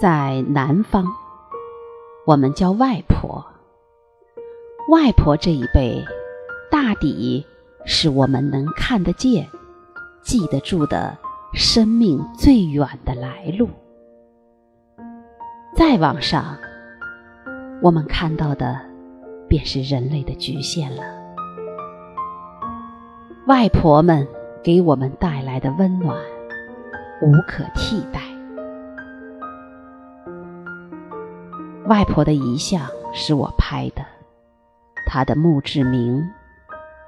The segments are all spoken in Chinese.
在南方，我们叫外婆。外婆这一辈，大抵是我们能看得见、记得住的生命最远的来路。再往上，我们看到的便是人类的局限了。外婆们给我们带来的温暖，无可替代。外婆的遗像是我拍的，她的墓志铭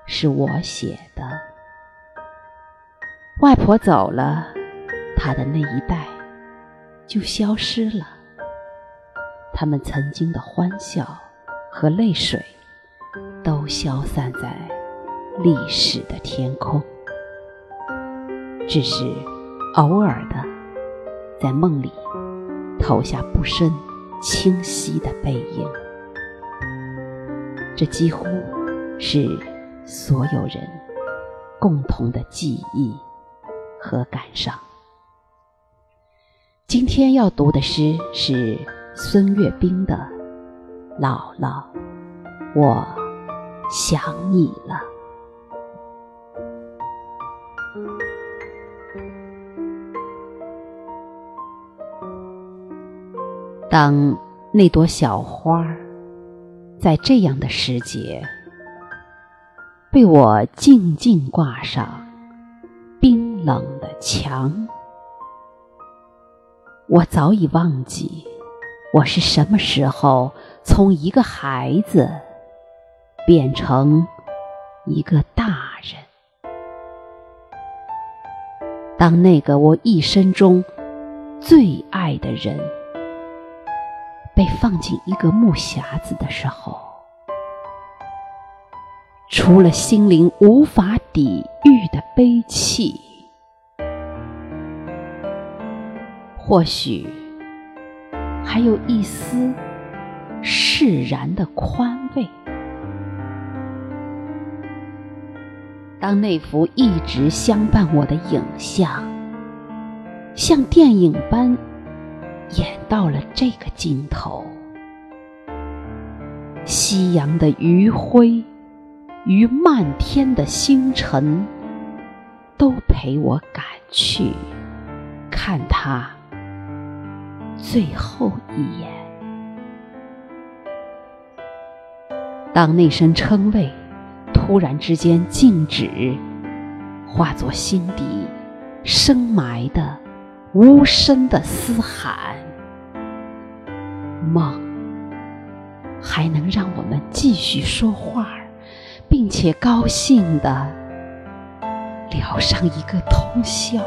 是我写的。外婆走了，她的那一代就消失了。他们曾经的欢笑和泪水，都消散在历史的天空。只是偶尔的，在梦里投下不深、清晰的背影。这几乎是所有人共同的记忆和感伤。今天要读的诗是。孙岳冰的《姥姥，我想你了》。当那朵小花在这样的时节被我静静挂上冰冷的墙，我早已忘记。我是什么时候从一个孩子变成一个大人？当那个我一生中最爱的人被放进一个木匣子的时候，除了心灵无法抵御的悲戚，或许。还有一丝释然的宽慰。当那幅一直相伴我的影像，像电影般演到了这个尽头，夕阳的余晖与漫天的星辰，都陪我赶去看他。最后一眼，当那声称谓突然之间静止，化作心底深埋的无声的嘶喊，梦还能让我们继续说话，并且高兴的聊上一个通宵。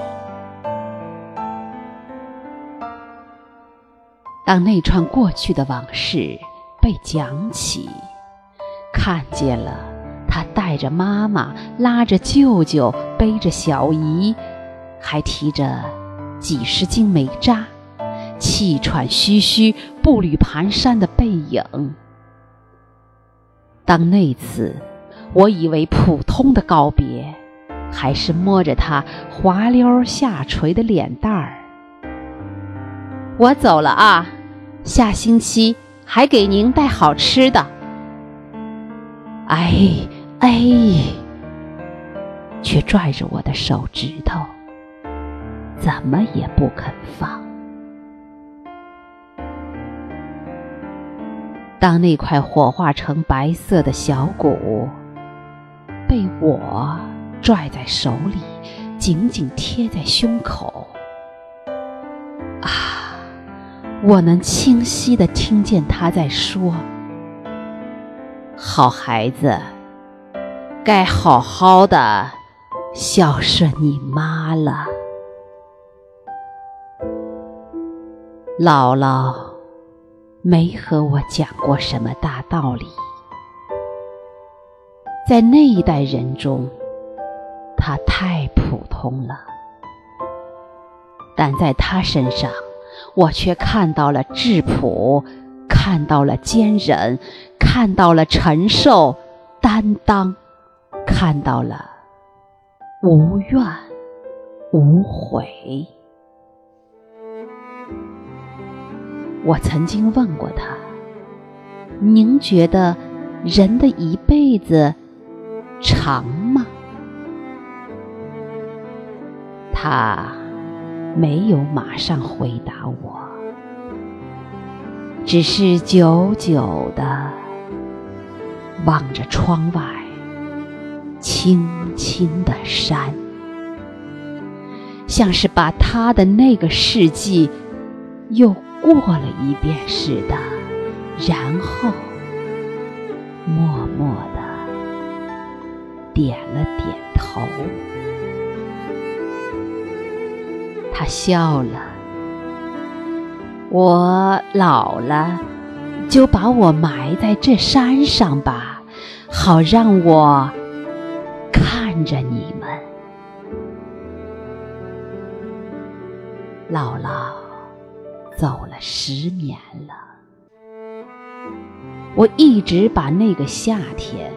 当那串过去的往事被讲起，看见了他带着妈妈，拉着舅舅，背着小姨，还提着几十斤煤渣，气喘吁吁、步履蹒跚的背影。当那次我以为普通的告别，还是摸着他滑溜下垂的脸蛋儿。我走了啊，下星期还给您带好吃的。哎哎，却拽着我的手指头，怎么也不肯放。当那块火化成白色的小骨被我拽在手里，紧紧贴在胸口。啊我能清晰的听见他在说：“好孩子，该好好的孝顺你妈了。”姥姥没和我讲过什么大道理，在那一代人中，她太普通了，但在她身上。我却看到了质朴，看到了坚忍，看到了承受、担当，看到了无怨无悔。我曾经问过他：“您觉得人的一辈子长吗？”他没有马上回答我，只是久久的望着窗外青青的山，像是把他的那个世纪又过了一遍似的，然后默默的点了点头。他笑了。我老了，就把我埋在这山上吧，好让我看着你们。姥姥走了十年了，我一直把那个夏天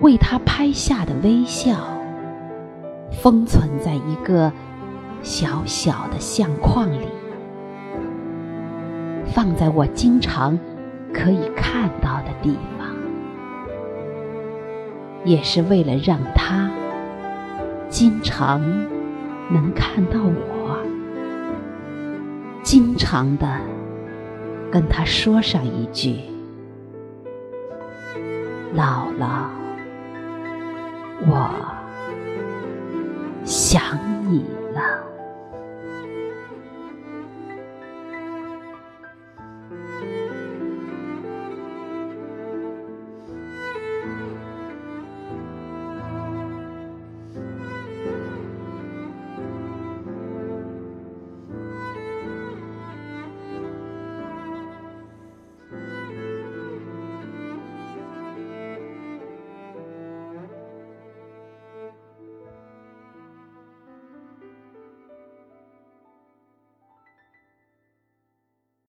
为他拍下的微笑封存在一个。小小的相框里，放在我经常可以看到的地方，也是为了让他经常能看到我，经常的跟他说上一句：“姥姥，我想你。”